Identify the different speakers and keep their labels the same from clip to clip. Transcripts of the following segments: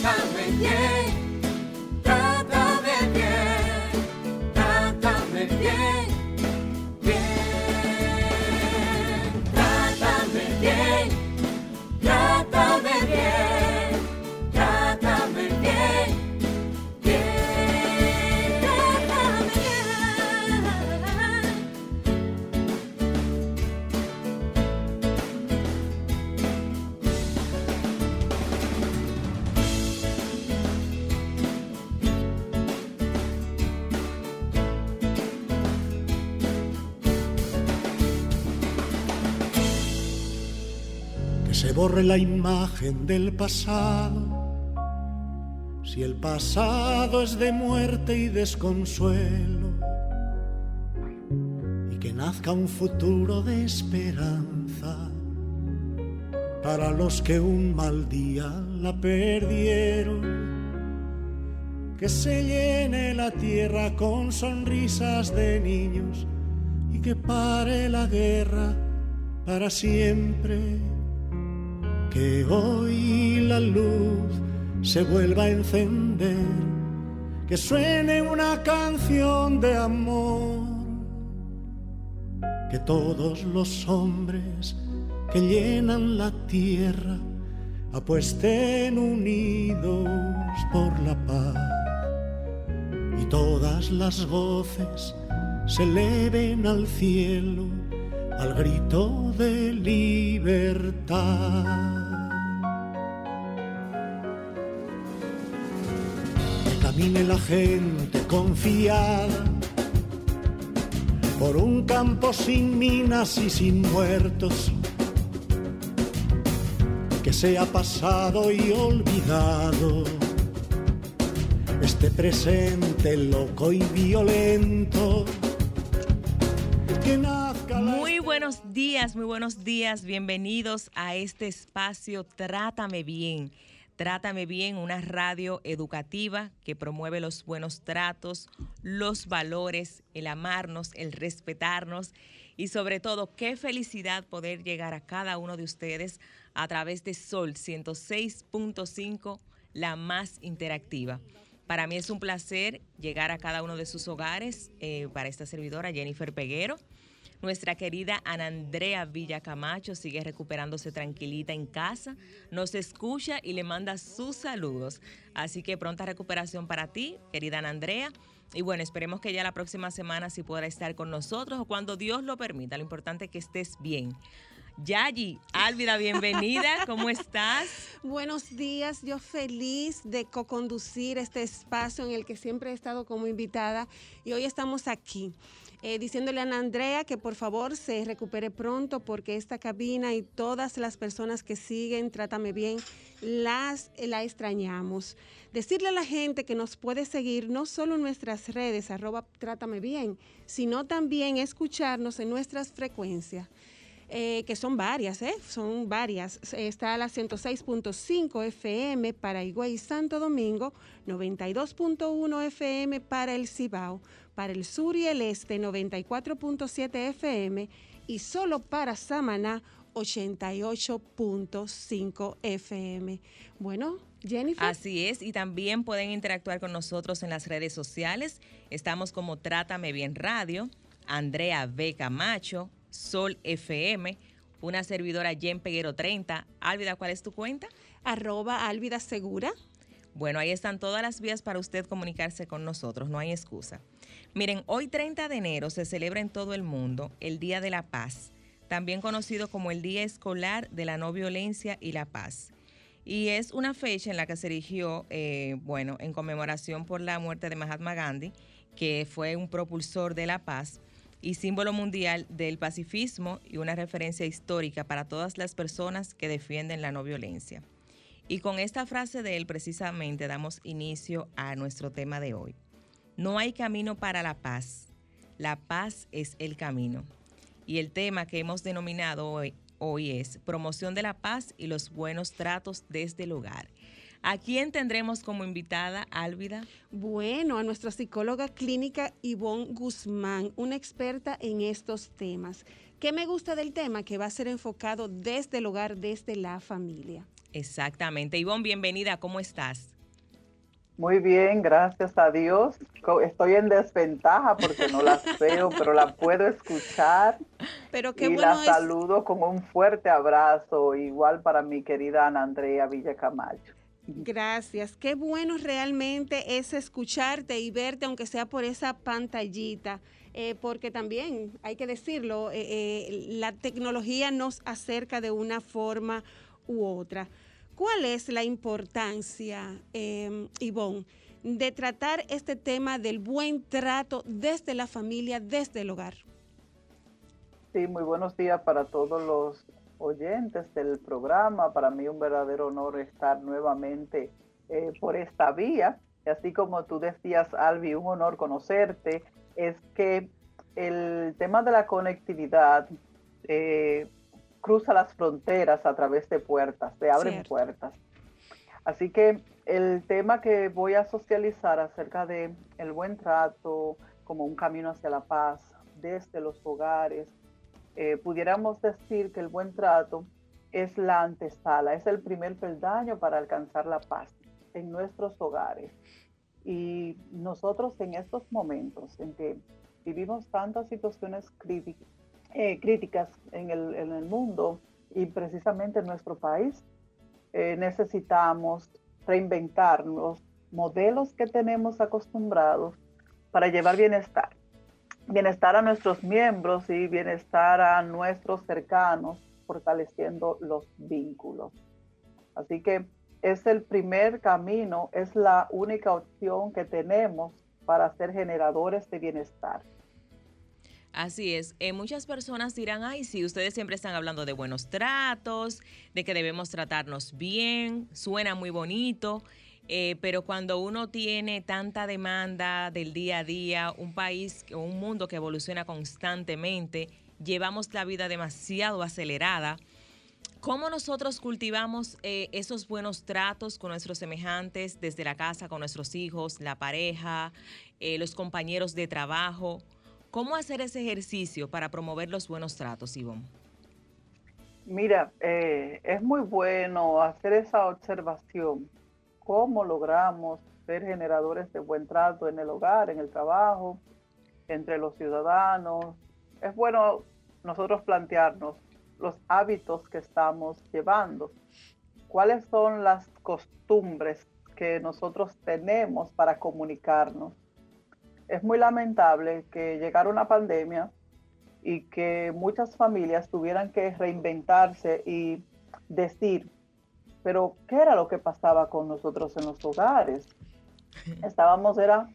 Speaker 1: trátame bien.
Speaker 2: La imagen del pasado. Si el pasado es de muerte y desconsuelo, y que nazca un futuro de esperanza para los que un mal día la perdieron. Que se llene la tierra con sonrisas de niños y que pare la guerra para siempre que hoy la luz se vuelva a encender, que suene una canción de amor, que todos los hombres que llenan la tierra apuesten unidos por la paz y todas las voces se eleven al cielo al grito de libertad. Camine la gente confiada por un campo sin minas y sin muertos, que sea pasado y olvidado este presente loco y violento.
Speaker 3: Muy buenos días, muy buenos días, bienvenidos a este espacio Trátame Bien Trátame bien, una radio educativa que promueve los buenos tratos, los valores, el amarnos, el respetarnos y sobre todo qué felicidad poder llegar a cada uno de ustedes a través de Sol 106.5, la más interactiva. Para mí es un placer llegar a cada uno de sus hogares eh, para esta servidora Jennifer Peguero nuestra querida Ana Andrea Villacamacho sigue recuperándose tranquilita en casa, nos escucha y le manda sus saludos. Así que pronta recuperación para ti, querida Ana Andrea. Y bueno, esperemos que ya la próxima semana sí pueda estar con nosotros o cuando Dios lo permita. Lo importante es que estés bien. Yayi, Álvida, bienvenida, ¿cómo estás?
Speaker 4: Buenos días, yo feliz de co-conducir este espacio en el que siempre he estado como invitada y hoy estamos aquí. Eh, diciéndole a Andrea que por favor se recupere pronto porque esta cabina y todas las personas que siguen, trátame bien, las la extrañamos. Decirle a la gente que nos puede seguir no solo en nuestras redes, arroba trátame bien, sino también escucharnos en nuestras frecuencias. Eh, que son varias, ¿eh? son varias. Está la 106.5 FM para Higüey Santo Domingo, 92.1 FM para el Cibao, para el sur y el este 94.7 FM y solo para Samaná 88.5 FM. Bueno, Jennifer.
Speaker 3: Así es, y también pueden interactuar con nosotros en las redes sociales. Estamos como Trátame Bien Radio, Andrea B. Camacho, Sol FM, una servidora Jen Peguero 30. Álvida, ¿cuál es tu cuenta?
Speaker 4: Arroba Álvida Segura.
Speaker 3: Bueno, ahí están todas las vías para usted comunicarse con nosotros, no hay excusa. Miren, hoy 30 de enero se celebra en todo el mundo el Día de la Paz, también conocido como el Día Escolar de la No Violencia y la Paz. Y es una fecha en la que se erigió, eh, bueno, en conmemoración por la muerte de Mahatma Gandhi, que fue un propulsor de la paz y símbolo mundial del pacifismo y una referencia histórica para todas las personas que defienden la no violencia. Y con esta frase de él precisamente damos inicio a nuestro tema de hoy. No hay camino para la paz. La paz es el camino. Y el tema que hemos denominado hoy, hoy es promoción de la paz y los buenos tratos desde el hogar. ¿A quién tendremos como invitada, Álvida?
Speaker 4: Bueno, a nuestra psicóloga clínica Ivonne Guzmán, una experta en estos temas. ¿Qué me gusta del tema? Que va a ser enfocado desde el hogar, desde la familia.
Speaker 3: Exactamente. Ivonne, bienvenida, ¿cómo estás?
Speaker 5: Muy bien, gracias a Dios. Estoy en desventaja porque no las veo, pero la puedo escuchar.
Speaker 4: Pero qué
Speaker 5: y
Speaker 4: bueno
Speaker 5: la saludo con un fuerte abrazo, igual para mi querida Ana Andrea Villa Camacho.
Speaker 4: Gracias. Qué bueno realmente es escucharte y verte, aunque sea por esa pantallita. Eh, porque también, hay que decirlo, eh, eh, la tecnología nos acerca de una forma u otra. ¿Cuál es la importancia, Ivonne, de tratar este tema del buen trato desde la familia, desde el hogar?
Speaker 5: Sí, muy buenos días para todos los oyentes del programa. Para mí un verdadero honor estar nuevamente eh, por esta vía. Y así como tú decías, Albi, un honor conocerte, es que el tema de la conectividad eh, cruza las fronteras a través de puertas, se abren
Speaker 4: Cierto.
Speaker 5: puertas. Así que el tema que voy a socializar acerca de el buen trato como un camino hacia la paz desde los hogares, eh, pudiéramos decir que el buen trato es la antesala, es el primer peldaño para alcanzar la paz en nuestros hogares. Y nosotros en estos momentos en que vivimos tantas situaciones críticas, eh, críticas en el, mundo y precisamente en nuestro país, eh, necesitamos reinventar los modelos que tenemos acostumbrados para llevar bienestar. Bienestar a nuestros miembros y bienestar a nuestros cercanos, fortaleciendo los vínculos. Así que es el primer camino, es la única opción que tenemos para ser generadores de bienestar.
Speaker 3: Así es. Eh, muchas personas dirán, ay, sí, ustedes siempre están hablando de buenos tratos, de que debemos tratarnos bien, suena muy bonito, eh, pero cuando uno tiene tanta demanda del día a día, un país, un mundo que evoluciona constantemente, llevamos la vida demasiado acelerada. ¿Cómo nosotros cultivamos eh, esos buenos tratos con nuestros semejantes desde la casa, con nuestros hijos, la pareja, eh, los compañeros de trabajo? ¿Cómo hacer ese ejercicio para promover los buenos tratos, Ivonne?
Speaker 5: Mira, eh, es muy bueno hacer esa observación. ¿Cómo logramos ser generadores de buen trato en el hogar, en el trabajo, entre los ciudadanos? Es bueno nosotros plantearnos los hábitos que estamos llevando. ¿Cuáles son las costumbres que nosotros tenemos para comunicarnos? es muy lamentable que llegara una pandemia y que muchas familias tuvieran que reinventarse y decir, pero ¿qué era lo que pasaba con nosotros en los hogares? Estábamos, era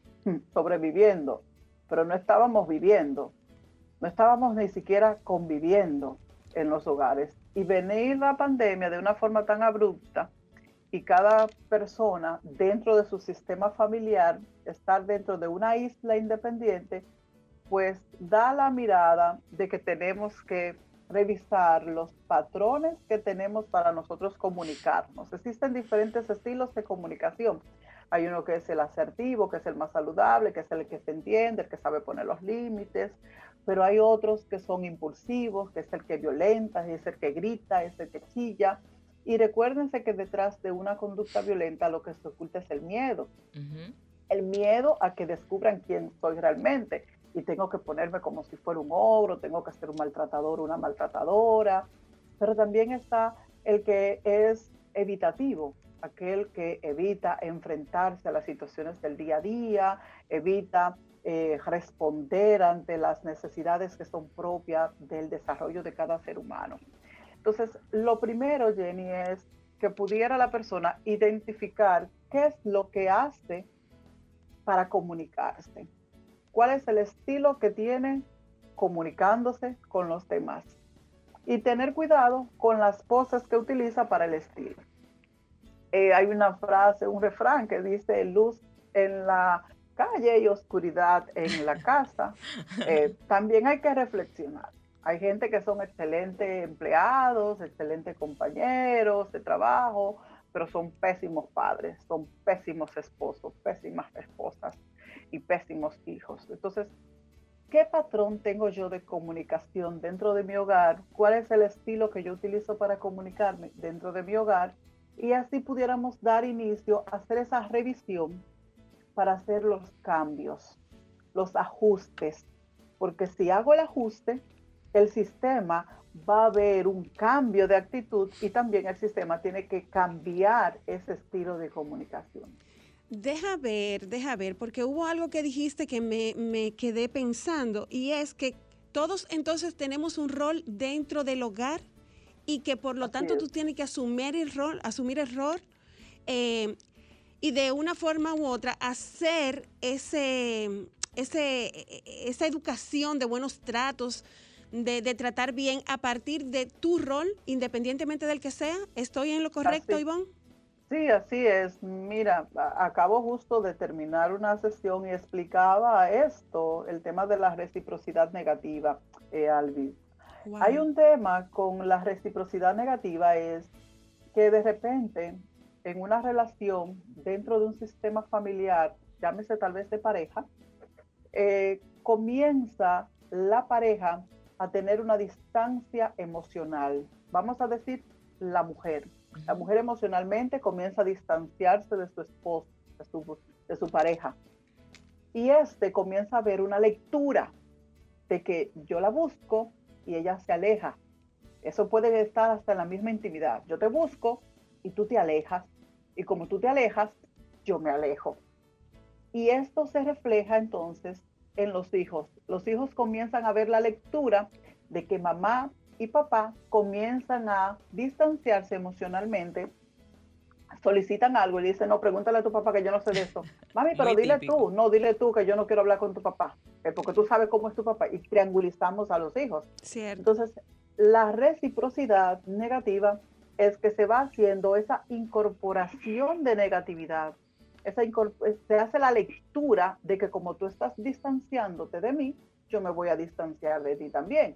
Speaker 5: sobreviviendo, pero no estábamos viviendo, no estábamos ni siquiera conviviendo en los hogares. Y venir la pandemia de una forma tan abrupta y cada persona dentro de su sistema familiar, estar dentro de una isla independiente, pues da la mirada de que tenemos que revisar los patrones que tenemos para nosotros comunicarnos. Existen diferentes estilos de comunicación. Hay uno que es el asertivo, que es el más saludable, que es el que se entiende, el que sabe poner los límites, pero hay otros que son impulsivos, que es el que violenta, es el que grita, es el que chilla, y recuérdense que detrás de una conducta violenta lo que se oculta es el miedo. Uh -huh. El miedo a que descubran quién soy realmente. Y tengo que ponerme como si fuera un ogro, tengo que ser un maltratador, una maltratadora. Pero también está el que es evitativo, aquel que evita enfrentarse a las situaciones del día a día, evita eh, responder ante las necesidades que son propias del desarrollo de cada ser humano. Entonces, lo primero, Jenny, es que pudiera la persona identificar qué es lo que hace para comunicarse. ¿Cuál es el estilo que tiene comunicándose con los demás? Y tener cuidado con las poses que utiliza para el estilo. Eh, hay una frase, un refrán que dice luz en la calle y oscuridad en la casa. Eh, también hay que reflexionar. Hay gente que son excelentes empleados, excelentes compañeros de trabajo, pero son pésimos padres, son pésimos esposos, pésimas esposas y pésimos hijos. Entonces, ¿qué patrón tengo yo de comunicación dentro de mi hogar? ¿Cuál es el estilo que yo utilizo para comunicarme dentro de mi hogar? y así pudiéramos dar inicio a hacer esa revisión para hacer los cambios, los ajustes, porque si hago el ajuste, el sistema va a haber un cambio de actitud y también el sistema tiene que cambiar ese estilo de comunicación.
Speaker 4: Deja ver, deja ver, porque hubo algo que dijiste que me, me quedé pensando y es que todos entonces tenemos un rol dentro del hogar y que por lo tanto tú tienes que asumir el rol, asumir el rol eh, y de una forma u otra hacer ese, ese, esa educación de buenos tratos, de, tratar bien a partir de tu rol, independientemente del que sea. ¿Estoy en lo correcto, Ivonne?
Speaker 5: Sí, así es. Mira, acabo justo de terminar una sesión y explicaba esto, el tema de la reciprocidad negativa, eh, Alvis. Hay un tema con la reciprocidad negativa, es que de repente en una relación dentro de un sistema familiar, llámese tal vez de pareja, eh, comienza la pareja a tener una distancia emocional. Vamos a decir la mujer. La mujer emocionalmente comienza a distanciarse de su esposo, de su, pareja. Y este comienza a ver una lectura de que yo la busco, y ella se aleja. Eso puede estar hasta en la misma intimidad. Yo te busco y tú te alejas. Y como tú te alejas, yo me alejo. Y esto se refleja entonces en los hijos. Los hijos comienzan a ver la lectura de que mamá y papá comienzan a distanciarse emocionalmente, solicitan algo y dicen, no, pregúntale a tu papá que yo no sé de eso. Mami, pero dile tú, no, dile tú que yo no quiero hablar con tu papá porque tú sabes cómo es tu papá y triangulizamos a los hijos. Entonces, la reciprocidad negativa es que se va haciendo esa incorporación de negatividad. Esa se hace la lectura de que como tú estás distanciándote de mí, yo me voy a distanciar de ti también.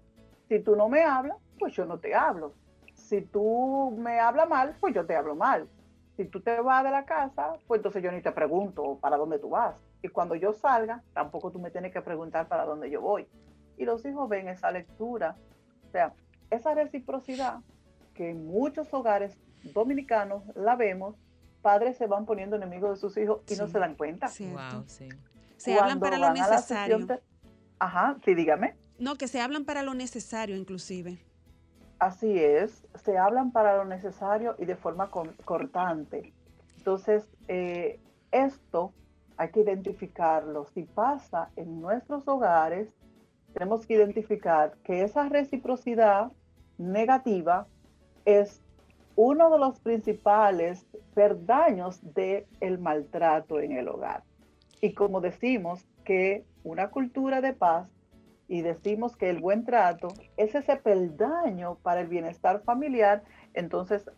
Speaker 5: Si tú no me hablas, pues yo no te hablo. Si tú me hablas mal, pues yo te hablo mal. Si tú te vas de la casa, pues entonces yo ni te pregunto para dónde tú vas y cuando yo salga, tampoco tú me tienes que preguntar para dónde yo voy. Y los hijos ven esa lectura, o sea, esa reciprocidad que en muchos hogares dominicanos la vemos, padres se van poniendo enemigos de sus hijos y no se dan cuenta.
Speaker 4: Wow, sí. Se hablan para lo necesario.
Speaker 5: Ajá, sí, dígame.
Speaker 4: No, que se hablan para lo necesario inclusive.
Speaker 5: Así es, se hablan para lo necesario y de forma cortante. Entonces, eh, esto hay que identificarlo. Si pasa en nuestros hogares, tenemos que identificar que esa reciprocidad negativa es uno de los principales perdaños del el maltrato en el hogar. Y como decimos que una cultura de paz y decimos que el buen trato es ese peldaño para el bienestar familiar, entonces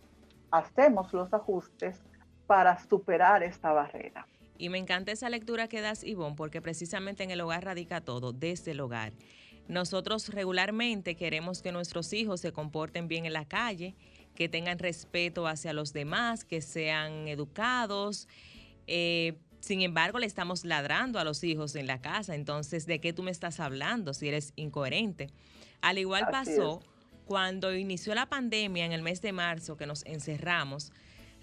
Speaker 5: hacemos los ajustes para superar esta barrera.
Speaker 3: Y me encanta esa lectura que das, Ivonne, porque precisamente en el hogar radica todo, desde el hogar. Nosotros regularmente queremos que nuestros hijos se comporten bien en la calle, que tengan respeto hacia los demás, que sean educados. Eh, sin embargo, le estamos ladrando a los hijos en la casa. Entonces, ¿de qué tú me estás hablando si eres incoherente? Al igual pasó cuando inició la pandemia en el mes de marzo, que nos encerramos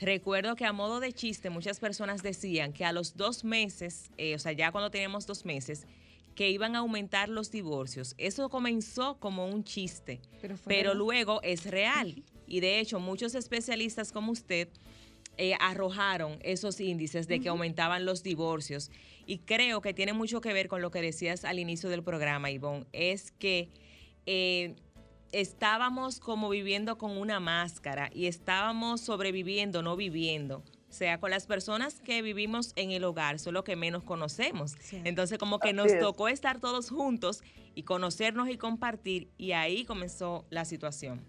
Speaker 3: Recuerdo que a modo de chiste muchas personas decían que a los dos meses, eh, o sea, ya cuando teníamos dos meses, que iban a aumentar los divorcios. Eso comenzó como un chiste, pero, luego es real. Y de hecho, muchos especialistas como usted eh, arrojaron esos índices de que aumentaban los divorcios. Y creo que tiene mucho que ver con lo que decías al inicio del programa, Ivonne, es que... Eh, estábamos como viviendo con una máscara y estábamos sobreviviendo, no viviendo. O sea, con las personas que vivimos en el hogar, solo que menos conocemos. Entonces, como que nos tocó estar todos juntos y conocernos y compartir, y ahí comenzó la situación.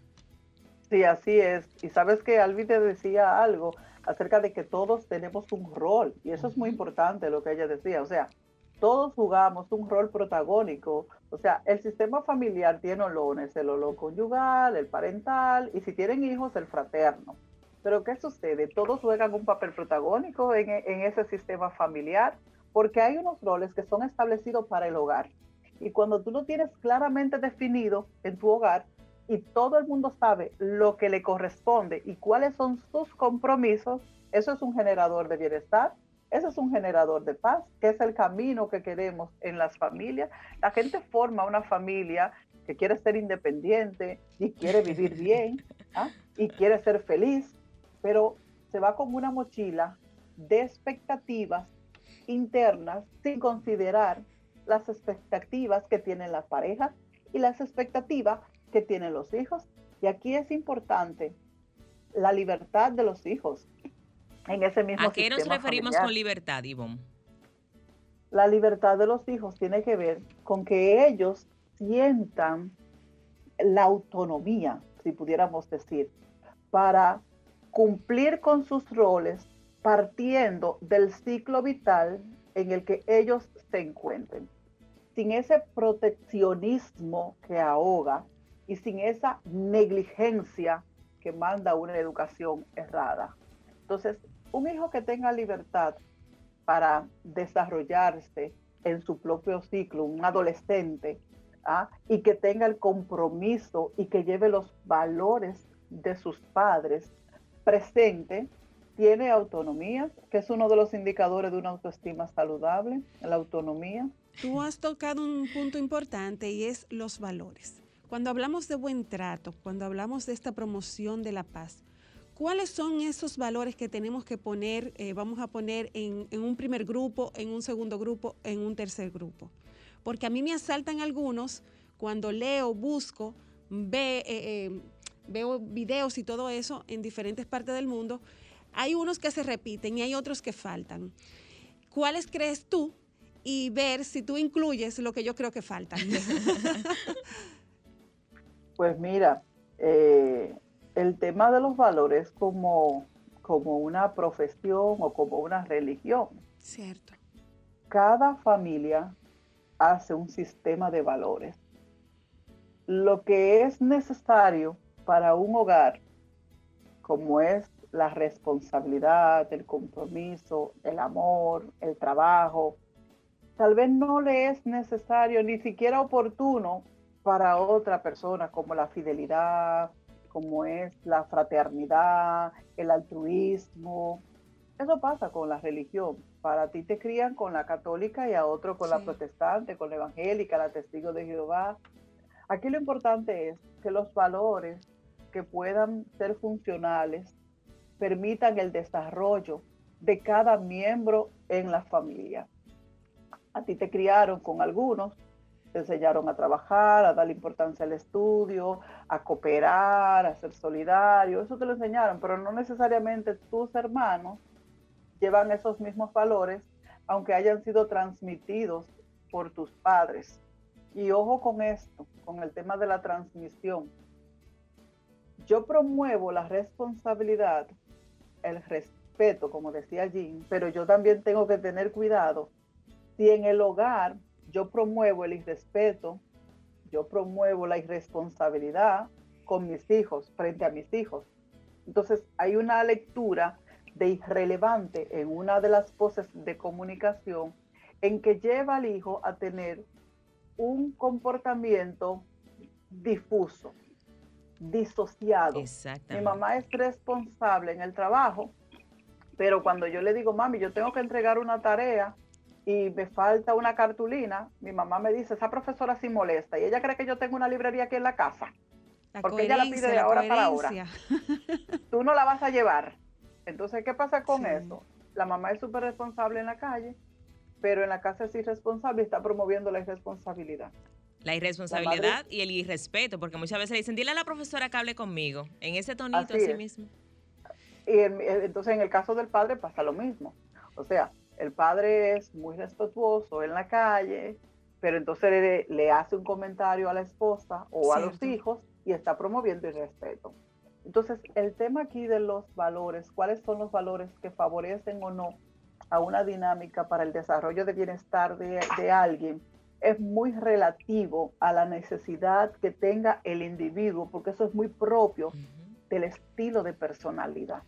Speaker 5: Sí, así es. Y sabes que Alvi te decía algo acerca de que todos tenemos un rol, y eso es muy importante lo que ella decía. O sea, todos jugamos un rol protagónico. O sea, el sistema familiar tiene olones, el olor conyugal, el parental y si tienen hijos, el fraterno. Pero ¿qué sucede? Todos juegan un papel protagónico en, en ese sistema familiar porque hay unos roles que son establecidos para el hogar. Y cuando tú lo tienes claramente definido en tu hogar, y todo el mundo sabe lo que le corresponde y cuáles son sus compromisos, eso es un generador de bienestar, eso es un generador de paz, que es el camino que queremos en las familias. La gente forma una familia que quiere ser independiente y quiere vivir bien ¿ah? y quiere ser feliz, pero se va con una mochila de expectativas internas sin considerar las expectativas que tienen las parejas y las expectativas que tienen los hijos. Y aquí es importante la libertad de los hijos en ese mismo
Speaker 3: ¿A qué nos referimos con libertad, Ivonne?
Speaker 5: La libertad de los hijos tiene que ver con que ellos sientan la autonomía, si pudiéramos decir, para cumplir con sus roles partiendo del ciclo vital en el que ellos se encuentren. Sin ese proteccionismo que ahoga y sin esa negligencia que manda una educación errada. Entonces, un hijo que tenga libertad para desarrollarse en su propio ciclo, un adolescente, ¿ah? y que tenga el compromiso y que lleve los valores de sus padres presente, tiene autonomía, que es uno de los indicadores de una autoestima saludable, la autonomía.
Speaker 4: Tú has tocado un punto importante y es los valores. Cuando hablamos de buen trato, cuando hablamos de esta promoción de la paz, ¿cuáles son esos valores que tenemos que poner, eh, vamos a poner en, un primer grupo, en un segundo grupo, en un tercer grupo? Porque a mí me asaltan algunos cuando leo, busco, ve, eh, eh, veo videos y todo eso en diferentes partes del mundo hay unos que se repiten y hay otros que faltan. ¿Cuáles crees tú? Y ver si tú incluyes lo que yo creo que faltan.
Speaker 5: pues mira, eh, el tema de los valores como, como una profesión o como una religión.
Speaker 4: Cierto.
Speaker 5: Cada familia hace un sistema de valores. Lo que es necesario para un hogar, como es la responsabilidad, el compromiso, el amor, el trabajo, tal vez no le es necesario ni siquiera oportuno para otra persona como la fidelidad, como es la fraternidad, el altruismo. Eso pasa con la religión. Para ti te crían con la católica y a otro con la protestante, con la evangélica, la testigo de Jehová. Aquí lo importante es que los valores que puedan ser funcionales permitan el desarrollo de cada miembro en la familia. A ti te criaron con algunos, te enseñaron a trabajar, a darle importancia al estudio, a cooperar, a ser solidario, eso te lo enseñaron, pero no necesariamente tus hermanos llevan esos mismos valores, aunque hayan sido transmitidos por tus padres. Y ojo con esto, con el tema de la transmisión. Yo promuevo la responsabilidad el respeto, como decía Jim, pero yo también tengo que tener cuidado. Si en el hogar yo promuevo el irrespeto, yo promuevo la irresponsabilidad con mis hijos, frente a mis hijos. Entonces hay una lectura de irrelevante en una de las voces de comunicación en que lleva al hijo a tener un comportamiento difuso disociado. Mi mamá es responsable en el trabajo, pero cuando yo le digo, mami, yo tengo que entregar una tarea y me falta una cartulina, mi mamá me dice, esa profesora sí molesta y ella cree que yo tengo una librería aquí en la casa. porque ella la pide de ahora para ahora. Tú no la vas a llevar. Entonces, ¿qué pasa con eso? La mamá es súper responsable en la calle, pero en la casa es irresponsable y está promoviendo la irresponsabilidad.
Speaker 3: La irresponsabilidad y el irrespeto, porque muchas veces le dicen, dile a la profesora que hable conmigo, en ese tonito así, mismo.
Speaker 5: Y entonces en el caso del padre pasa lo mismo. O sea, el padre es muy respetuoso en la calle, pero entonces le, hace un comentario a la esposa o a los hijos y está promoviendo el respeto. Entonces, el tema aquí de los valores, cuáles son los valores que favorecen o no a una dinámica para el desarrollo de bienestar de, de alguien, es muy relativo a la necesidad que tenga el individuo, porque eso es muy propio del estilo de personalidad.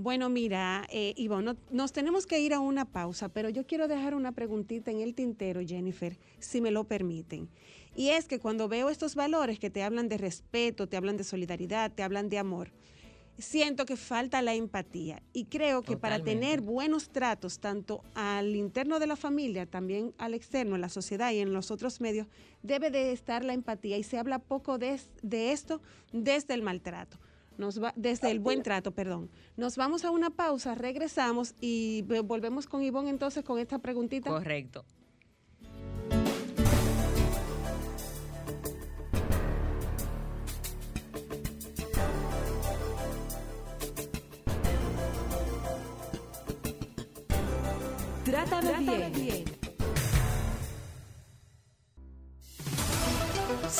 Speaker 4: Bueno, mira, eh, Ivonne, nos tenemos que ir a una pausa, pero yo quiero dejar una preguntita en el tintero, Jennifer, si me lo permiten. Y es que cuando veo estos valores que te hablan de respeto, te hablan de solidaridad, te hablan de amor, siento que falta la empatía. Y creo que para tener buenos tratos, tanto al interno de la familia, también al externo, en la sociedad y en los otros medios, debe de estar la empatía. Y se habla poco de, de esto desde el maltrato. Nos va, desde el buen trato, perdón. Nos vamos a una pausa, regresamos y volvemos con Ivonne entonces con esta preguntita.
Speaker 3: Correcto.
Speaker 1: Trátame, bien.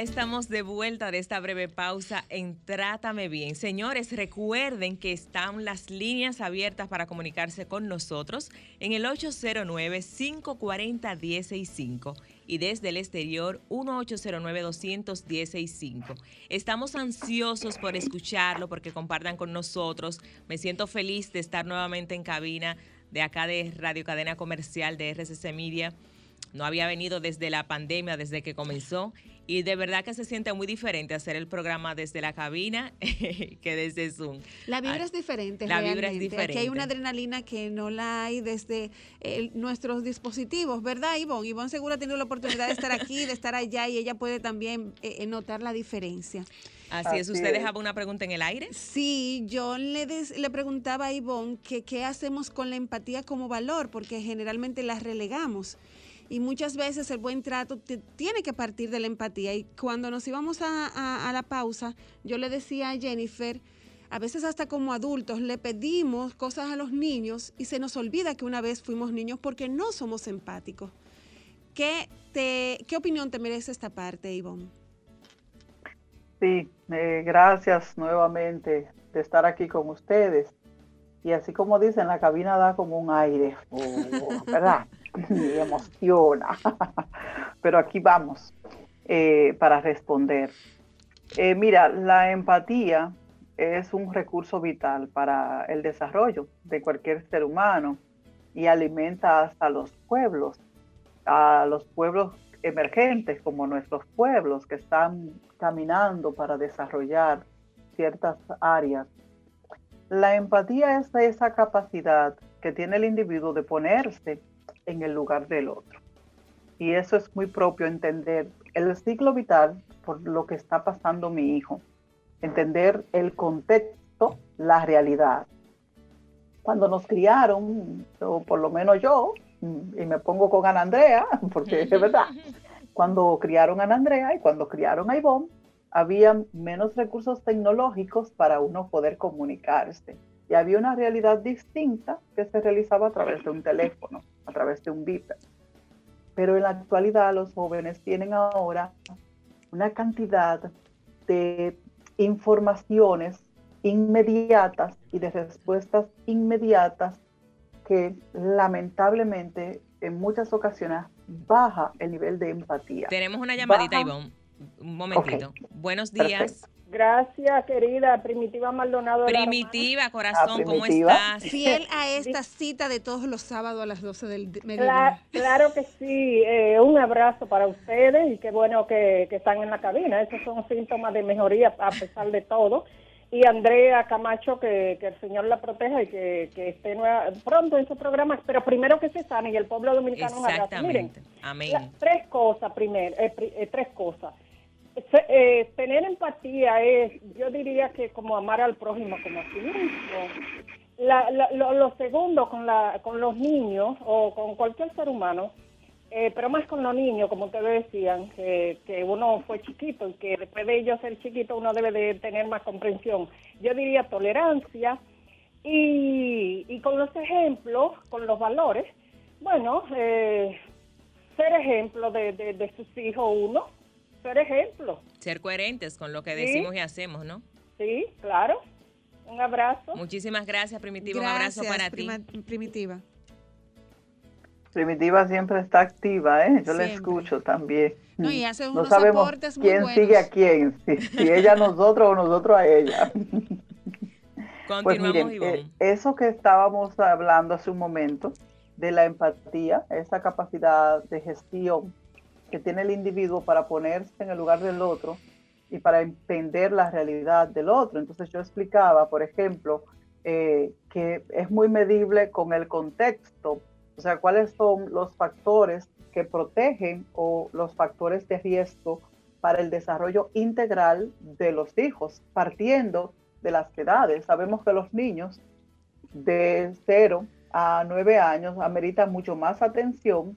Speaker 3: Estamos de vuelta de esta breve pausa en Trátame Bien. Señores, recuerden que están las líneas abiertas para comunicarse con nosotros en el 809-540-165 y desde el exterior 1809-210-65. Estamos ansiosos por escucharlo, porque compartan con nosotros. Me siento feliz de estar nuevamente en cabina de acá de Radio Cadena Comercial de RCC Media. No había venido desde la pandemia, desde que comenzó y de verdad que se siente muy diferente hacer el programa desde la cabina que desde Zoom.
Speaker 4: La vibra es diferente. La vibra es diferente. Aquí hay una adrenalina que no la hay desde nuestros dispositivos, ¿verdad, Ivonne? Ivonne seguro ha tenido la oportunidad de estar aquí, de estar allá y ella puede también eh, eh, notar la diferencia.
Speaker 3: Así, es. ¿Usted dejaba una pregunta en el aire?
Speaker 4: Sí, yo le, le preguntaba a Ivonne que qué hacemos con la empatía como valor, porque generalmente la relegamos y muchas veces el buen trato tiene que partir de la empatía. Y cuando nos íbamos a, la pausa, yo le decía a Jennifer, a veces hasta como adultos le pedimos cosas a los niños y se nos olvida que una vez fuimos niños porque no somos empáticos. ¿Qué, te, qué opinión te merece esta parte, Ivonne?
Speaker 5: Sí, eh, gracias nuevamente de estar aquí con ustedes. Y así como dicen, la cabina da como un aire, ¿verdad? me emociona. Pero aquí vamos eh, para responder. Eh, mira, la empatía es un recurso vital para el desarrollo de cualquier ser humano y alimenta hasta los pueblos, a los pueblos emergentes como nuestros pueblos que están caminando para desarrollar ciertas áreas. La empatía es esa capacidad que tiene el individuo de ponerse en el lugar del otro. Y eso es muy propio entender el ciclo vital por lo que está pasando mi hijo, entender el contexto, la realidad. Cuando nos criaron, o por lo menos yo, y me pongo con Ana Andrea, porque es verdad, cuando criaron a Ana Andrea y cuando criaron a Ivonne, había menos recursos tecnológicos para uno poder comunicarse. Y había una realidad distinta que se realizaba a través de un teléfono a través de un beeper. Pero en la actualidad los jóvenes tienen ahora una cantidad de informaciones inmediatas y de respuestas inmediatas que lamentablemente en muchas ocasiones baja el nivel de empatía.
Speaker 3: Tenemos una llamadita, Ivonne. Un momentito. Buenos días.
Speaker 6: Gracias, querida Primitiva Maldonado.
Speaker 3: Primitiva, corazón, ¿cómo estás?
Speaker 4: Fiel a esta cita de todos los sábados a las 12 del
Speaker 6: mediodía. Claro, que sí. Eh, un abrazo para ustedes y qué bueno que, están en la cabina. Esos son síntomas de mejoría a pesar de todo. Y Andrea Camacho, que, el Señor la proteja y que, esté pronto en su programa, pero primero que se sane y el pueblo dominicano
Speaker 3: Exactamente. Amén.
Speaker 6: tres cosas, primero, eh, eh, tres cosas eh, tener empatía es, yo diría que como amar al prójimo como a sí mismo. lo, segundo con, la, con los niños o con cualquier ser humano, eh, pero más con los niños, como ustedes decían, que, que uno fue chiquito y que después de ellos ser chiquito uno debe de tener más comprensión. Yo diría tolerancia y, y con los ejemplos, con los valores, bueno, eh, ser ejemplo de, de sus hijos uno, ser ejemplo.
Speaker 3: Ser coherentes con lo que decimos y hacemos, ¿no?
Speaker 6: Sí, claro. Un abrazo.
Speaker 3: Muchísimas gracias, Primitiva. un abrazo para ti.
Speaker 4: Primitiva.
Speaker 5: Primitiva siempre está activa, ¿eh? Yo la escucho también.
Speaker 4: No, y hace unos
Speaker 5: no sabemos
Speaker 4: aportes muy
Speaker 5: quién sigue a quién, si, ella a nosotros o nosotros a ella. pues miren, eh, eso que estábamos hablando hace un momento, de la empatía, esa capacidad de gestión que tiene el individuo para ponerse en el lugar del otro y para entender la realidad del otro. Entonces yo explicaba, por ejemplo, eh, que es muy medible con el contexto, o sea, cuáles son los factores que protegen o los factores de riesgo para el desarrollo integral de los hijos, partiendo de las edades. Sabemos que los niños de 0 a 9 años ameritan mucho más atención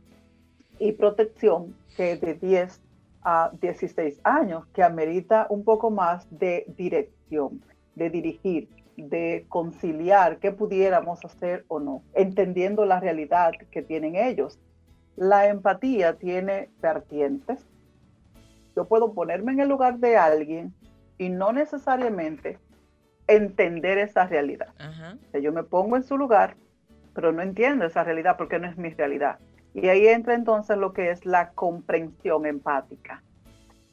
Speaker 5: y protección que de 10 a 16 años, que amerita un poco más de dirección, de dirigir, de conciliar qué pudiéramos hacer o no, entendiendo la realidad que tienen ellos. La empatía tiene vertientes. Yo puedo ponerme en el lugar de alguien y no necesariamente entender esa realidad. yo me pongo en su lugar, pero no entiendo esa realidad porque no es mi realidad. Y ahí entra entonces lo que es la comprensión empática.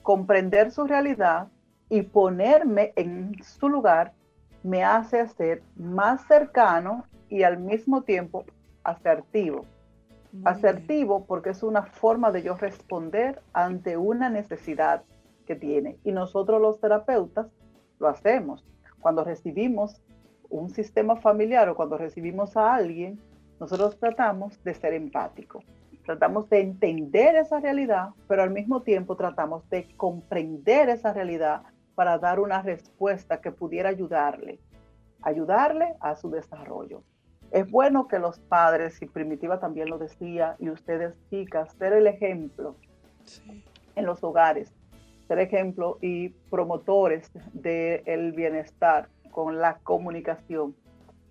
Speaker 5: Comprender su realidad y ponerme en su lugar me hace ser más cercano y al mismo tiempo asertivo. asertivo porque es una forma de yo responder ante una necesidad que tiene. Y nosotros los terapeutas lo hacemos. Cuando recibimos un sistema familiar o cuando recibimos a alguien, nosotros tratamos de ser empáticos. Tratamos de entender esa realidad, pero al mismo tiempo tratamos de comprender esa realidad para dar una respuesta que pudiera ayudarle, ayudarle a su desarrollo. Es bueno que los padres, y Primitiva también lo decía, y ustedes chicas, ser el ejemplo en los hogares, ser ejemplo y promotores del bienestar con la comunicación.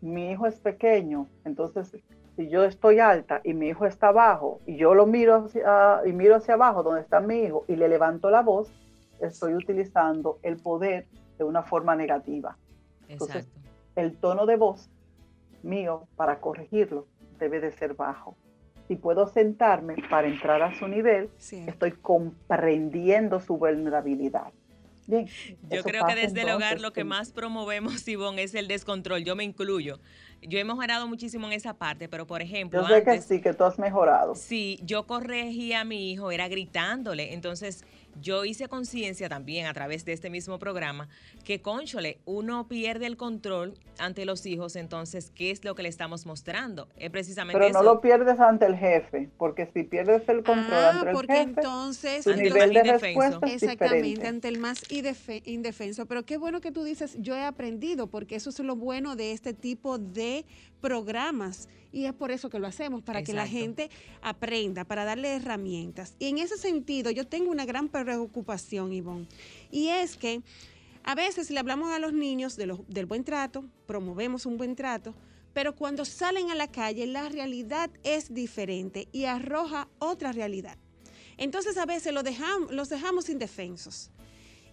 Speaker 5: Mi hijo es pequeño, entonces si yo estoy alta y mi hijo está abajo y yo lo miro y miro hacia abajo donde está mi hijo y le levanto la voz, estoy utilizando el poder de una forma negativa. Entonces, el tono de voz mío para corregirlo debe de ser bajo. Si puedo sentarme para entrar a su nivel, estoy comprendiendo su vulnerabilidad.
Speaker 3: Bien, Yo creo que desde el hogar lo que más promovemos, Ivonne, es el descontrol. Yo me incluyo yo he mejorado muchísimo en esa parte, pero por ejemplo.
Speaker 5: Yo sé que sí, que tú has mejorado.
Speaker 3: Sí, yo corregí a mi hijo, era gritándole. Entonces, yo hice conciencia también a través de este mismo programa que, conchole, uno pierde el control ante los hijos, entonces, ¿qué es lo que le estamos mostrando? Es precisamente
Speaker 5: Pero no lo pierdes ante el jefe, porque si pierdes el control ah, ante el jefe,
Speaker 4: entonces,
Speaker 5: tu nivel de respuesta es
Speaker 4: Exactamente, ante el más indefenso. Pero qué bueno que tú dices, yo he aprendido, porque eso es lo bueno de este tipo de programas y es por eso que lo hacemos, para que la gente aprenda, para darle herramientas. Y en ese sentido, yo tengo una gran preocupación, Ivonne, y es que a veces le hablamos a los niños de del buen trato, promovemos un buen trato, pero cuando salen a la calle la realidad es diferente y arroja otra realidad. Entonces a veces dejamos, los dejamos indefensos.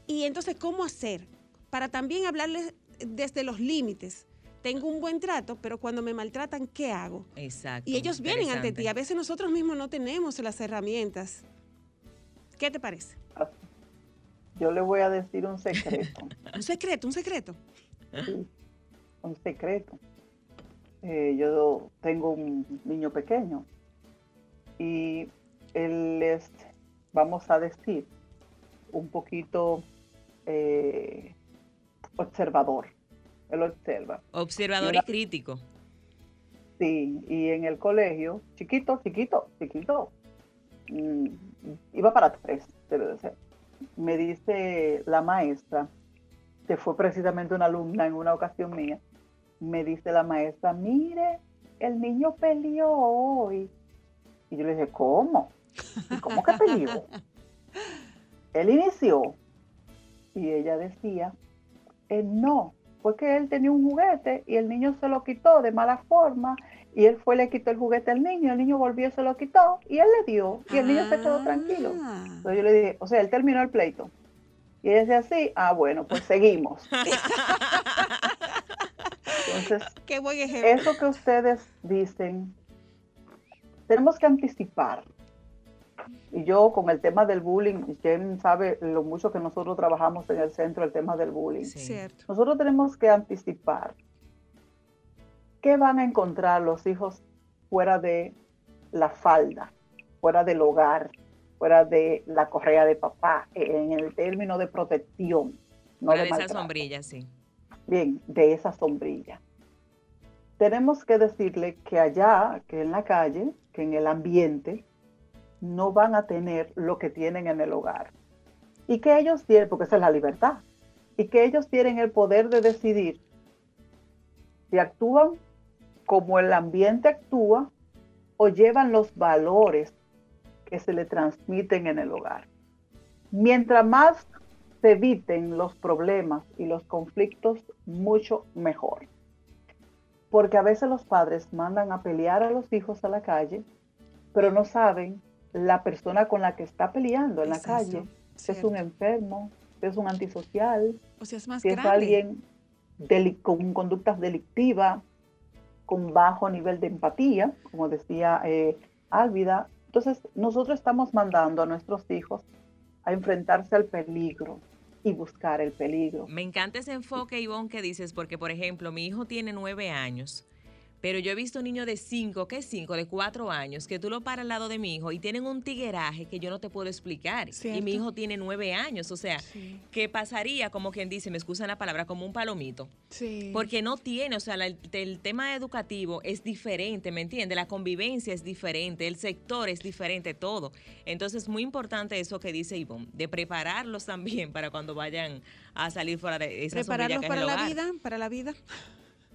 Speaker 4: Y entonces, ¿cómo hacer? Para también hablarles desde los límites tengo un buen trato, pero cuando me maltratan, ¿qué hago?
Speaker 3: Exacto.
Speaker 4: Y ellos vienen ante ti. A veces nosotros mismos no tenemos las herramientas. ¿Qué te parece?
Speaker 5: Yo le voy a decir un secreto.
Speaker 4: ¿Un secreto? ¿Un secreto?
Speaker 5: Sí, un secreto. Eh, yo tengo un niño pequeño y él es, vamos a decir, un poquito eh, observador él observa.
Speaker 3: Observador y, crítico.
Speaker 5: Sí, y en el colegio, chiquito, chiquito, chiquito, mm, iba para tres, debe ser. Me dice la maestra, que fue precisamente una alumna en una ocasión mía, me dice la maestra, mire, el niño peleó hoy. Y yo le dije, ¿cómo? ¿Cómo que peleó? Él inició. Y ella decía, eh, no, fue que él tenía un juguete y el niño se lo quitó de mala forma y él fue le quitó el juguete al niño, el niño volvió y se lo quitó y él le dio y el niño se quedó tranquilo. Ah. Entonces yo le dije, o sea, él terminó el pleito. Y ella decía así, ah, bueno, pues seguimos. Entonces, Qué buen ejemplo. eso que ustedes dicen, tenemos que anticipar. Y yo con el tema del bullying, Jen sabe lo mucho que nosotros trabajamos en el centro, el tema del bullying. Nosotros tenemos que anticipar qué van a encontrar los hijos fuera de la falda, fuera del hogar, fuera de la correa de papá, en el término de protección.
Speaker 3: No de esa sombrilla, sí.
Speaker 5: Bien, de esa sombrilla. Tenemos que decirle que allá, que en la calle, que en el ambiente, no van a tener lo que tienen en el hogar. Y que ellos tienen, porque esa es la libertad, y que ellos tienen el poder de decidir si actúan como el ambiente actúa o llevan los valores que se le transmiten en el hogar. Mientras más se eviten los problemas y los conflictos, mucho mejor. Porque a veces los padres mandan a pelear a los hijos a la calle, pero no saben la persona con la que está peleando en la calle. Si es un enfermo, si es un antisocial,
Speaker 4: o si es, más
Speaker 5: si es alguien con conductas delictivas, con bajo nivel de empatía, como decía eh, Álvida, entonces, nosotros estamos mandando a nuestros hijos a enfrentarse al peligro y buscar el peligro.
Speaker 3: Me encanta ese enfoque, Ivonne, que dices, porque, por ejemplo, mi hijo tiene nueve años pero yo he visto niños de 5, ¿qué es 5? De 4 años, que tú lo paras al lado de mi hijo y tienen un tigueraje que yo no te puedo explicar. Y mi hijo tiene 9 años. O sea, ¿qué pasaría, como quien dice, me excusan la palabra, como un palomito? Sí. Porque no tiene, o sea, el, tema educativo es diferente, ¿me entiendes? La convivencia es diferente, el sector es diferente, todo. Entonces, muy importante eso que dice Ivonne, de prepararlos también para cuando vayan a salir fuera de esa
Speaker 4: Prepararlos para la vida, para la vida.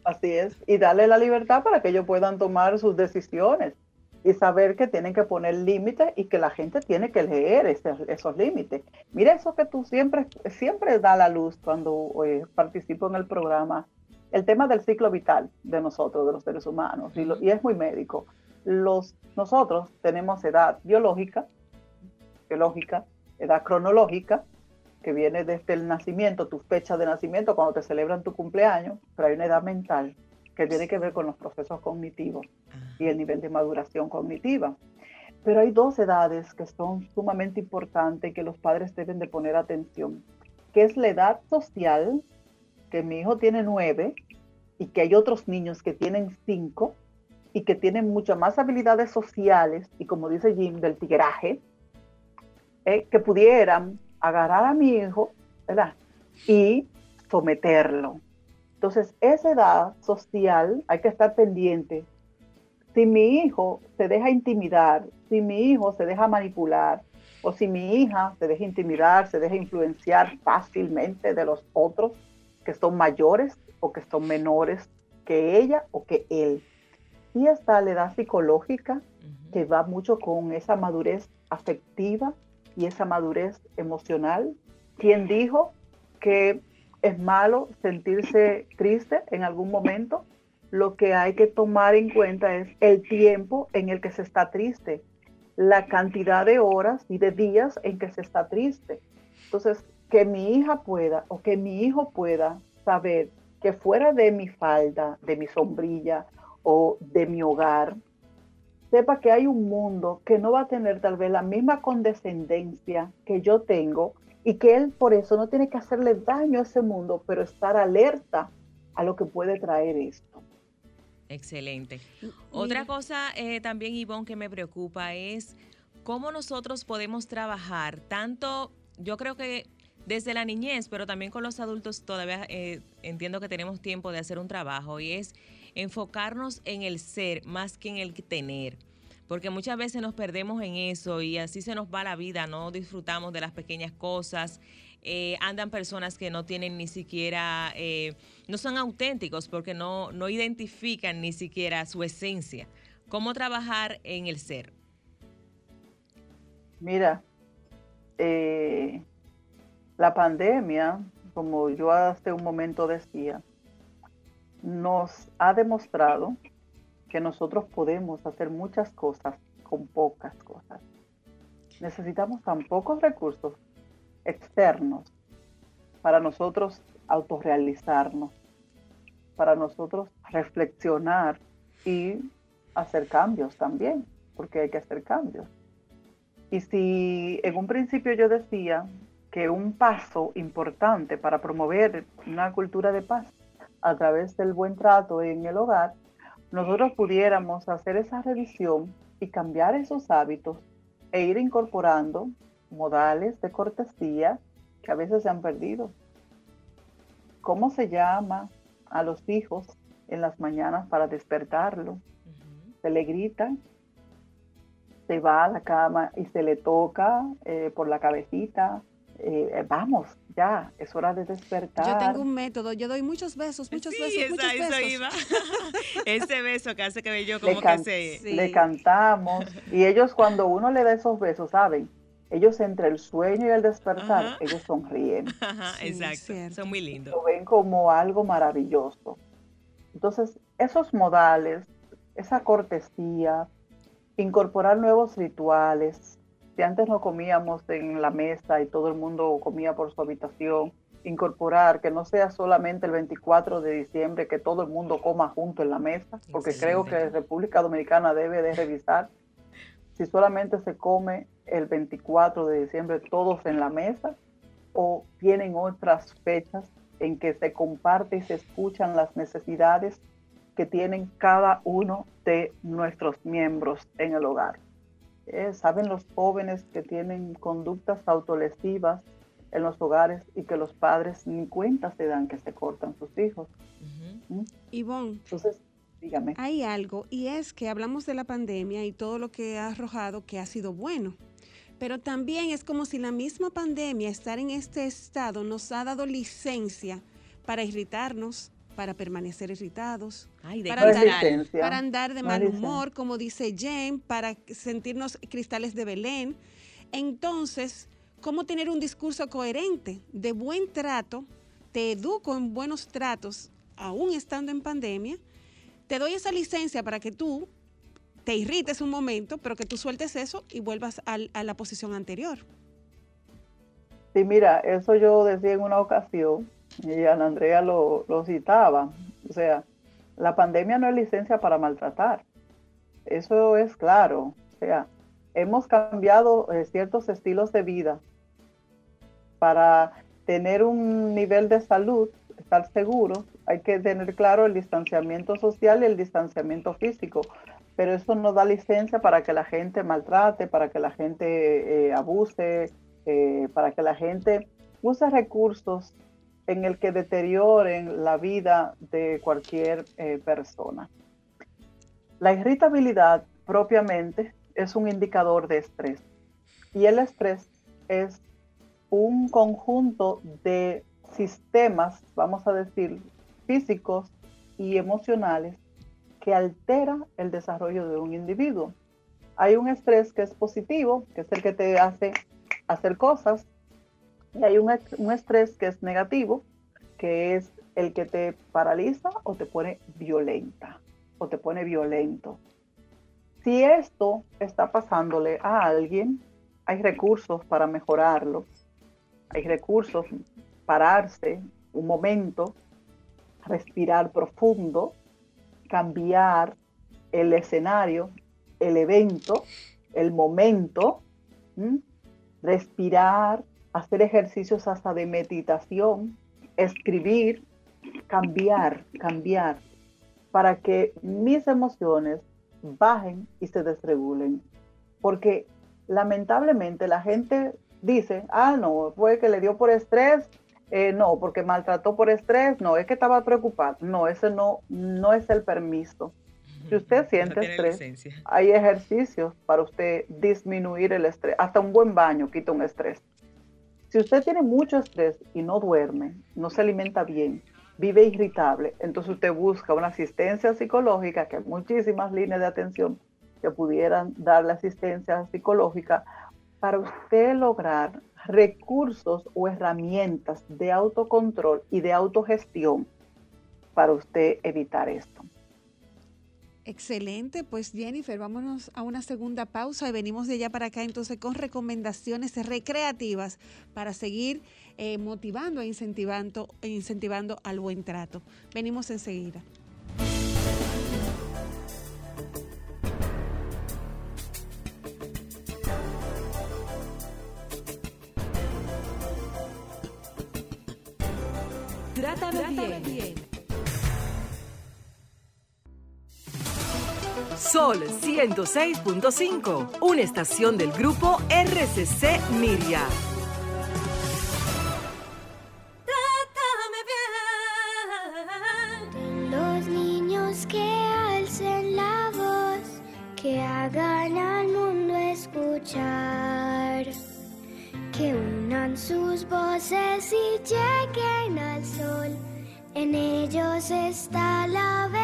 Speaker 5: Así es, y darle la libertad para que ellos puedan tomar sus decisiones y saber que tienen que poner límites y que la gente tiene que leer esos límites. Mira eso que tú siempre, siempre da la luz cuando eh, participo en el programa, el tema del ciclo vital de nosotros, de los seres humanos, y, y es muy médico. Los, nosotros tenemos edad biológica, biológica, edad cronológica, que viene desde el nacimiento, tu fecha de nacimiento, cuando te celebran tu cumpleaños, pero hay una edad mental que tiene que ver con los procesos cognitivos y el nivel de maduración cognitiva. Pero hay dos edades que son sumamente importantes que los padres deben de poner atención, que es la edad social, que mi hijo tiene nueve y que hay otros niños que tienen cinco y que tienen muchas más habilidades sociales y como dice Jim, del tigraje, eh, que pudieran agarrar a mi hijo, ¿verdad? Y someterlo. Entonces, esa edad social hay que estar pendiente. Si mi hijo se deja intimidar, si mi hijo se deja manipular, o si mi hija se deja intimidar, se deja influenciar fácilmente de los otros que son mayores o que son menores que ella o que él. Y está la edad psicológica, que va mucho con esa madurez afectiva, y esa madurez emocional. ¿Quién dijo que es malo sentirse triste en algún momento? Lo que hay que tomar en cuenta es el tiempo en el que se está triste, la cantidad de horas y de días en que se está triste. Entonces, que mi hija pueda o que mi hijo pueda saber que fuera de mi falda, de mi sombrilla o de mi hogar, sepa que hay un mundo que no va a tener tal vez la misma condescendencia que yo tengo y que él por eso no tiene que hacerle daño a ese mundo, pero estar alerta a lo que puede traer esto.
Speaker 3: Excelente. Otra cosa eh, también, Ivonne, que me preocupa es cómo nosotros podemos trabajar tanto, yo creo que desde la niñez, pero también con los adultos todavía eh, entiendo que tenemos tiempo de hacer un trabajo y es enfocarnos en el ser más que en el tener. Porque muchas veces nos perdemos en eso y así se nos va la vida, no disfrutamos de las pequeñas cosas. Eh, andan personas que no tienen ni siquiera, eh, no son auténticos porque no, no identifican ni siquiera su esencia. ¿Cómo trabajar en el ser?
Speaker 5: Mira, eh, la pandemia, como yo hace un momento decía, nos ha demostrado que nosotros podemos hacer muchas cosas con pocas cosas. Necesitamos tan pocos recursos externos para nosotros autorrealizarnos. para nosotros reflexionar y hacer cambios también, porque hay que hacer cambios. Y si en un principio yo decía que un paso importante para promover una cultura de paz a través del buen trato en el hogar, nosotros pudiéramos hacer esa revisión y cambiar esos hábitos e ir incorporando modales de cortesía que a veces se han perdido. ¿Cómo se llama a los hijos en las mañanas para despertarlo? Se le grita, se va a la cama y se le toca eh, por la cabecita. Eh, vamos, ya, es hora de despertar.
Speaker 4: Yo tengo un método, yo doy muchos besos, muchos besos, muchos besos. Iba.
Speaker 3: Ese beso que hace que yo como que se...
Speaker 5: Le cantamos y ellos cuando uno le da esos besos, ¿saben? Ellos entre el sueño y el despertar, ellos sonríen.
Speaker 3: exacto, son muy lindos.
Speaker 5: Lo ven como algo maravilloso. Entonces, esos modales, esa cortesía, incorporar nuevos rituales, si antes no comíamos en la mesa y todo el mundo comía por su habitación, incorporar que no sea solamente el 24 de diciembre que todo el mundo coma junto en la mesa, porque creo que República Dominicana debe de revisar si solamente se come el 24 de diciembre todos en la mesa o tienen otras fechas en que se comparte y se escuchan las necesidades que tienen cada uno de nuestros miembros en el hogar. Eh, saben los jóvenes que tienen conductas autolesivas en los hogares y que los padres ni cuenta se dan que se cortan sus hijos.
Speaker 4: ¿Mm? Ivonne,
Speaker 5: entonces dígame.
Speaker 4: Hay algo y es que hablamos de la pandemia y todo lo que ha arrojado que ha sido bueno. Pero también es como si la misma pandemia, estar en este estado, nos ha dado licencia para irritarnos, para permanecer irritados, para, andar, para, andar, de mal humor, como dice Jane, para sentirnos cristales de Belén. Entonces, ¿cómo tener un discurso coherente de buen trato? Te educo en buenos tratos, aún estando en pandemia. Te doy esa licencia para que tú te irrites un momento, pero que tú sueltes eso y vuelvas a la posición anterior.
Speaker 5: Sí, mira, eso yo decía en una ocasión y Ana Andrea lo, citaba. O sea, la pandemia no es licencia para maltratar. Eso es claro. O sea, hemos cambiado eh, ciertos estilos de vida para tener un nivel de salud, estar seguro, hay que tener claro el distanciamiento social y el distanciamiento físico. Pero eso no da licencia para que la gente maltrate, para que la gente eh, abuse, eh, para que la gente use recursos en el que deterioren la vida de cualquier eh, persona. La irritabilidad propiamente es un indicador de estrés y el estrés es un conjunto de sistemas, vamos a decir, físicos y emocionales que altera el desarrollo de un individuo. Hay un estrés que es positivo, que es el que te hace hacer cosas, y hay un, estrés que es negativo, que es el que te paraliza o te pone violenta o te pone violento. Si esto está pasándole a alguien, hay recursos para mejorarlo. Hay recursos, pararse un momento, respirar profundo, cambiar el escenario, el evento, el momento, respirar, hacer ejercicios hasta de meditación, escribir, cambiar, cambiar, para que mis emociones bajen y se desregulen. Porque lamentablemente la gente dice, ah, no, fue que le dio por estrés, eh, no, porque maltrató por estrés, no, es que estaba preocupado. No, ese no, no es el permiso. Si usted siente estrés, hay ejercicios para usted disminuir el estrés. Hasta un buen baño quita un estrés. Si usted tiene mucho estrés y no duerme, no se alimenta bien, vive irritable, entonces usted busca una asistencia psicológica, que hay muchísimas líneas de atención que pudieran darle asistencia psicológica para usted lograr recursos o herramientas de autocontrol y de autogestión para usted evitar esto.
Speaker 4: Excelente, pues Jennifer, vámonos a una segunda pausa y venimos de allá para acá entonces con recomendaciones recreativas para seguir eh, motivando e incentivando, incentivando al buen trato. Venimos enseguida.
Speaker 1: Trátame, bien. Sol 106.5, una estación del grupo RCC Miria.
Speaker 7: Trátame bien. Los niños que alcen la voz, que hagan al mundo escuchar, que unan sus voces y lleguen al sol. En ellos está la verdad.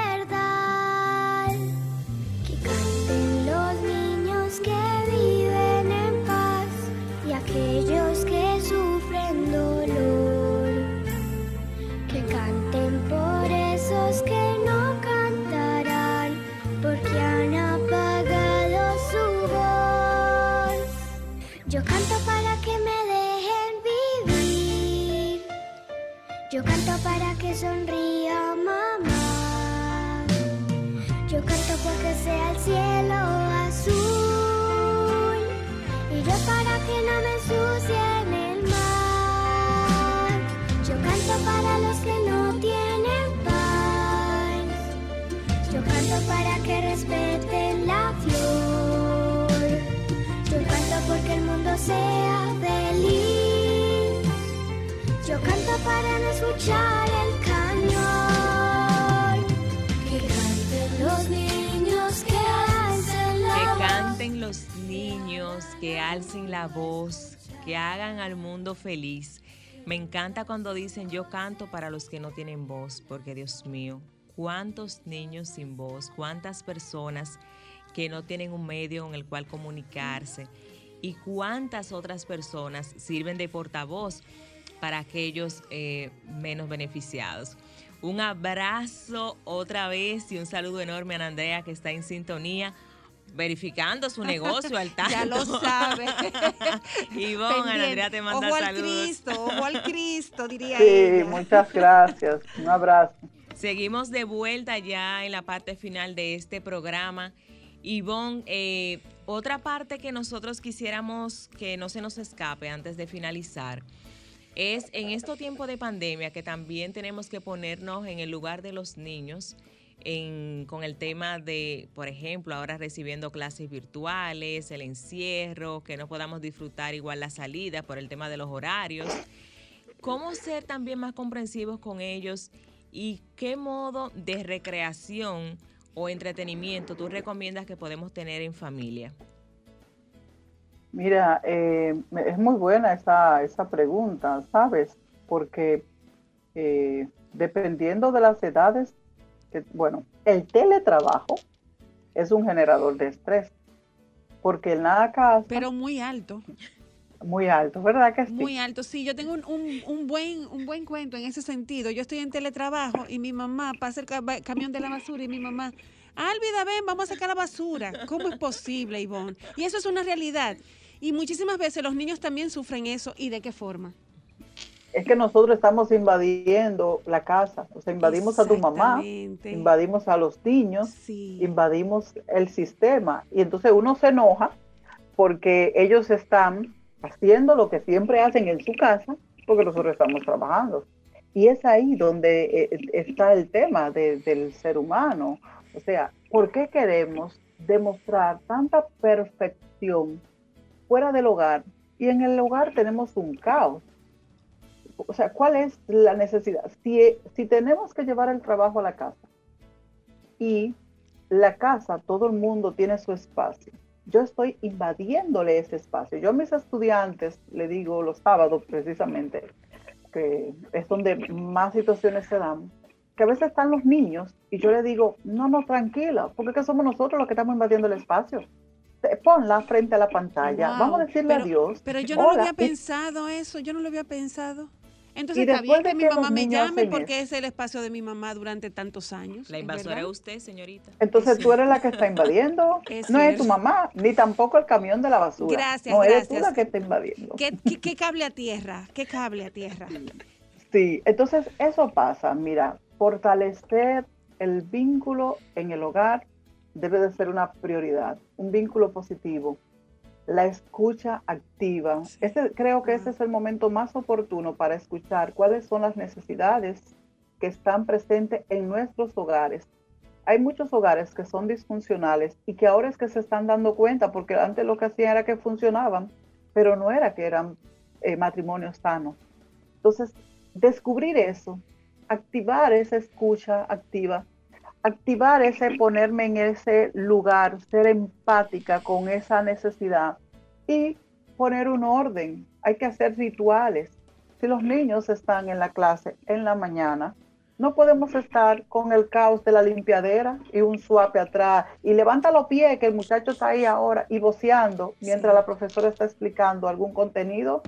Speaker 7: Feliz.
Speaker 3: Me encanta cuando dicen yo canto para los que no tienen voz, porque Dios mío, cuántos niños sin voz, cuántas personas que no tienen un medio en el cual comunicarse y cuántas otras personas sirven de portavoz para aquellos eh, menos beneficiados. Un abrazo otra vez y un saludo enorme a Andrea que está en sintonía verificando su negocio al tanto.
Speaker 4: Ya lo sabe.
Speaker 3: Ivonne. Andrea te manda
Speaker 4: ojo al
Speaker 3: saludos.
Speaker 4: Cristo, ojo al Cristo, diría
Speaker 5: Sí,
Speaker 4: ella.
Speaker 5: muchas gracias. Un abrazo.
Speaker 3: Seguimos de vuelta ya en la parte final de este programa. Ivonne, eh, otra parte que nosotros quisiéramos que no se nos escape antes de finalizar es en este tiempo de pandemia que también tenemos que ponernos en el lugar de los niños con el tema de, por ejemplo, ahora recibiendo clases virtuales, el encierro, que no podamos disfrutar igual la salida por el tema de los horarios. ¿Cómo ser también más comprensivos con ellos y qué modo de recreación o entretenimiento tú recomiendas que podemos tener en familia?
Speaker 5: Mira, eh, es muy buena esa, esa pregunta, ¿sabes? Porque eh, dependiendo de las edades, bueno, el teletrabajo es un generador de estrés, porque en la casa
Speaker 4: Pero muy alto,
Speaker 5: muy alto, ¿verdad que sí?
Speaker 4: muy alto. Sí, yo tengo un, un- un buen, un buen cuento en ese sentido. Yo estoy en teletrabajo y mi mamá pasa el ca- camión de la basura y mi mamá, Álvida, ven, vamos a sacar la basura. ¿Cómo es posible, Ivonne? Y eso es una realidad. Y muchísimas veces los niños también sufren eso. ¿Y de qué forma?
Speaker 5: Es que nosotros estamos invadiendo la casa, o sea, invadimos a tu mamá, invadimos a los niños,
Speaker 4: Sí.
Speaker 5: invadimos el sistema y entonces uno se enoja porque ellos están haciendo lo que siempre hacen en su casa porque nosotros estamos trabajando. Y es ahí donde eh, está el tema de- del ser humano. O sea, ¿por qué queremos demostrar tanta perfección fuera del hogar y en el hogar tenemos un caos? O sea, ¿cuál es la necesidad? Si, si tenemos que llevar el trabajo a la casa y la casa, todo el mundo tiene su espacio. Yo estoy invadiéndole ese espacio. Yo a mis estudiantes le digo los sábados precisamente, que es donde más situaciones se dan, que a veces están los niños y yo le digo, no, no, tranquila, porque es que somos nosotros los que estamos invadiendo el espacio. Ponla frente a la pantalla,
Speaker 4: Wow,
Speaker 5: vamos a decirle
Speaker 4: pero-
Speaker 5: adiós.
Speaker 4: Pero yo no lo
Speaker 5: Hola,
Speaker 4: había
Speaker 5: y-
Speaker 4: pensado eso, yo no lo había pensado. Entonces
Speaker 5: Y
Speaker 4: está bien
Speaker 5: después de
Speaker 4: que mi mamá me llame porque es el espacio de mi mamá durante tantos años.
Speaker 3: La
Speaker 4: ¿es
Speaker 3: invasora es usted, señorita.
Speaker 5: Entonces tú eres la que está invadiendo,
Speaker 4: Es
Speaker 5: no es tu mamá, ni tampoco el camión de la basura.
Speaker 4: Gracias,
Speaker 5: no eres tú
Speaker 4: gracias.
Speaker 5: la que está invadiendo.
Speaker 4: ¿Qué, qué, qué cable a tierra? ¿Qué cable a tierra?
Speaker 5: Sí, entonces eso pasa. Mira, fortalecer el vínculo en el hogar debe de ser una prioridad, un vínculo positivo. La escucha activa.
Speaker 4: Sí.
Speaker 5: Ese, creo que ese es el momento más oportuno para escuchar cuáles son las necesidades que están presentes en nuestros hogares. Hay muchos hogares que son disfuncionales y que ahora es que se están dando cuenta, porque antes lo que hacían era que funcionaban, pero no era que eran eh, matrimonios sanos. Entonces, descubrir eso, activar esa escucha activa, activar ese ponerme en ese lugar, ser empática con esa necesidad y poner un orden. Hay que hacer rituales. Si los niños están en la clase en la mañana, no podemos estar con el caos de la limpiadera y un suape atrás y levanta los pies que el muchacho está ahí ahora y voceando mientras
Speaker 4: Sí.
Speaker 5: la profesora está explicando algún contenido,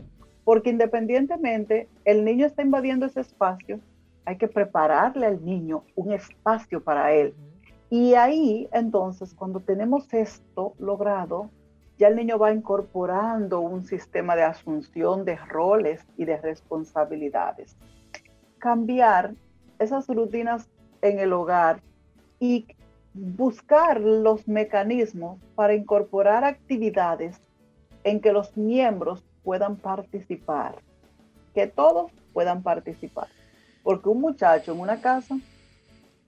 Speaker 5: porque independientemente el niño está invadiendo ese espacio, hay que prepararle al niño un espacio para él. Y ahí, entonces, cuando tenemos esto logrado, ya el niño va incorporando un sistema de asunción de roles y de responsabilidades. Cambiar esas rutinas en el hogar y buscar los mecanismos para incorporar actividades en que los miembros puedan participar, que todos puedan participar. Porque un muchacho en una casa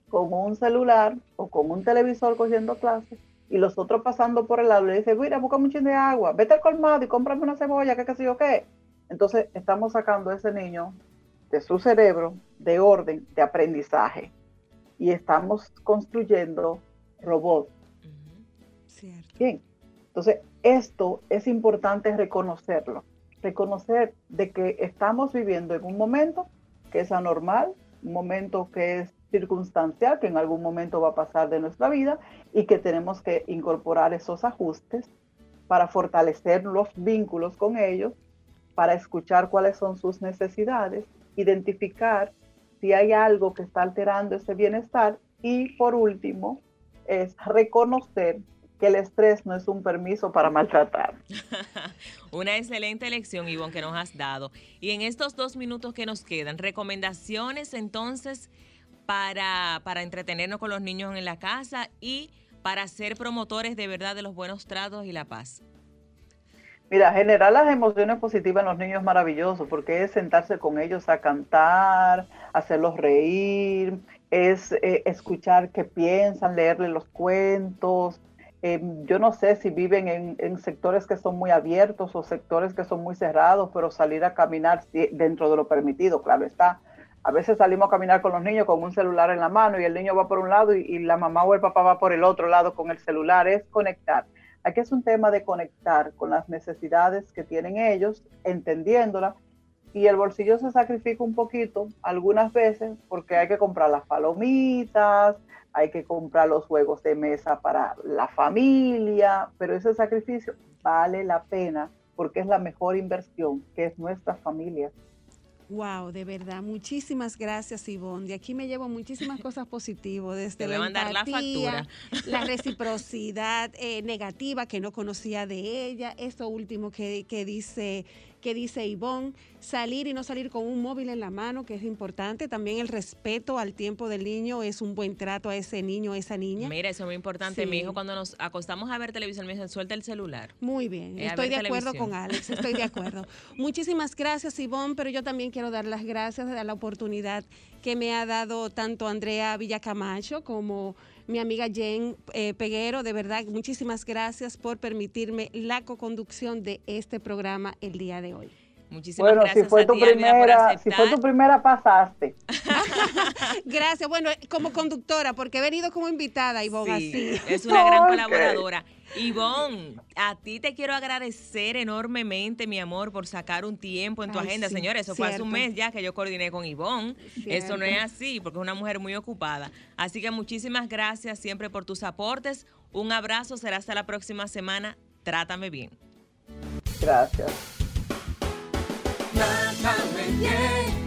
Speaker 5: con un celular o con un televisor cogiendo clases y los otros pasando por el lado le dice, mira, busca un chin de agua, vete al colmado y cómprame una cebolla, que qué sé yo qué. Entonces estamos sacando a ese niño de su cerebro de orden, de aprendizaje. Y estamos construyendo robots.
Speaker 4: Cierto.
Speaker 5: Bien. Entonces, esto es importante reconocerlo. Reconocer de que estamos viviendo en un momento que es anormal, un momento que es circunstancial, que en algún momento va a pasar de nuestra vida y que tenemos que incorporar esos ajustes para fortalecer los vínculos con ellos, para escuchar cuáles son sus necesidades, identificar si hay algo que está alterando ese bienestar y por último es reconocer que el estrés no es un permiso para maltratar.
Speaker 3: Una excelente lección, Ivonne, que nos has dado. Y en estos dos minutos que nos quedan, recomendaciones entonces para, para entretenernos con los niños en la casa y para ser promotores de verdad de los buenos tratos y la paz.
Speaker 5: Mira, generar las emociones positivas en los niños es maravilloso porque es sentarse con ellos a cantar, hacerlos reír, es eh, escuchar qué piensan, leerle los cuentos. Eh, yo no sé si viven en, sectores que son muy abiertos o sectores que son muy cerrados, pero salir a caminar dentro de lo permitido, claro está. A veces salimos a caminar con los niños con un celular en la mano y el niño va por un lado y, la mamá o el papá va por el otro lado con el celular. Es conectar. Aquí es un tema de conectar con las necesidades que tienen ellos, entendiéndolas, y el bolsillo se sacrifica un poquito algunas veces porque hay que comprar las palomitas, hay que comprar los juegos de mesa para la familia, pero ese sacrificio vale la pena porque es la mejor inversión, que es nuestra familia.
Speaker 4: Wow, de verdad, muchísimas gracias Ivonne. De aquí me llevo muchísimas cosas positivas, desde
Speaker 3: Te
Speaker 4: la
Speaker 3: voy a mandar la
Speaker 4: empatía,
Speaker 3: factura.
Speaker 4: la reciprocidad eh, negativa que no conocía de ella, esto último que, que dice que dice Ivonne, salir y no salir con un móvil en la mano, que es importante, también el respeto al tiempo del niño es un buen trato a ese niño o esa niña.
Speaker 3: Mira, eso es muy importante.
Speaker 4: Sí.
Speaker 3: Mi hijo cuando nos acostamos a ver televisión me dice, suelta el celular.
Speaker 4: Muy bien,
Speaker 3: Eh, a
Speaker 4: estoy de acuerdo
Speaker 3: televisión.
Speaker 4: con Alex, estoy de acuerdo. Muchísimas gracias, Ivonne, pero yo también quiero dar las gracias de la oportunidad que me ha dado tanto Andrea Villacamacho como mi amiga Jen eh, Peguero. De verdad, muchísimas gracias por permitirme la co-conducción de este programa el día de hoy.
Speaker 3: Muchísimas
Speaker 5: Bueno,
Speaker 3: gracias
Speaker 5: si fue
Speaker 3: a
Speaker 5: tu
Speaker 3: ti,
Speaker 5: primera, si fue tu primera pasaste.
Speaker 4: Gracias, bueno, como conductora, porque he venido como invitada, Ivonne,
Speaker 3: Sí,
Speaker 4: así.
Speaker 3: es una gran colaboradora. Ivonne, a ti te quiero agradecer enormemente, mi amor, por sacar un tiempo en tu agenda. Señores, eso fue hace un mes ya que yo coordiné con Ivonne. Cierto. Eso no es así, porque es una mujer muy ocupada. Así que muchísimas gracias siempre por tus aportes. Un abrazo, será hasta la próxima semana. Trátame bien.
Speaker 5: Gracias. Trátame bien.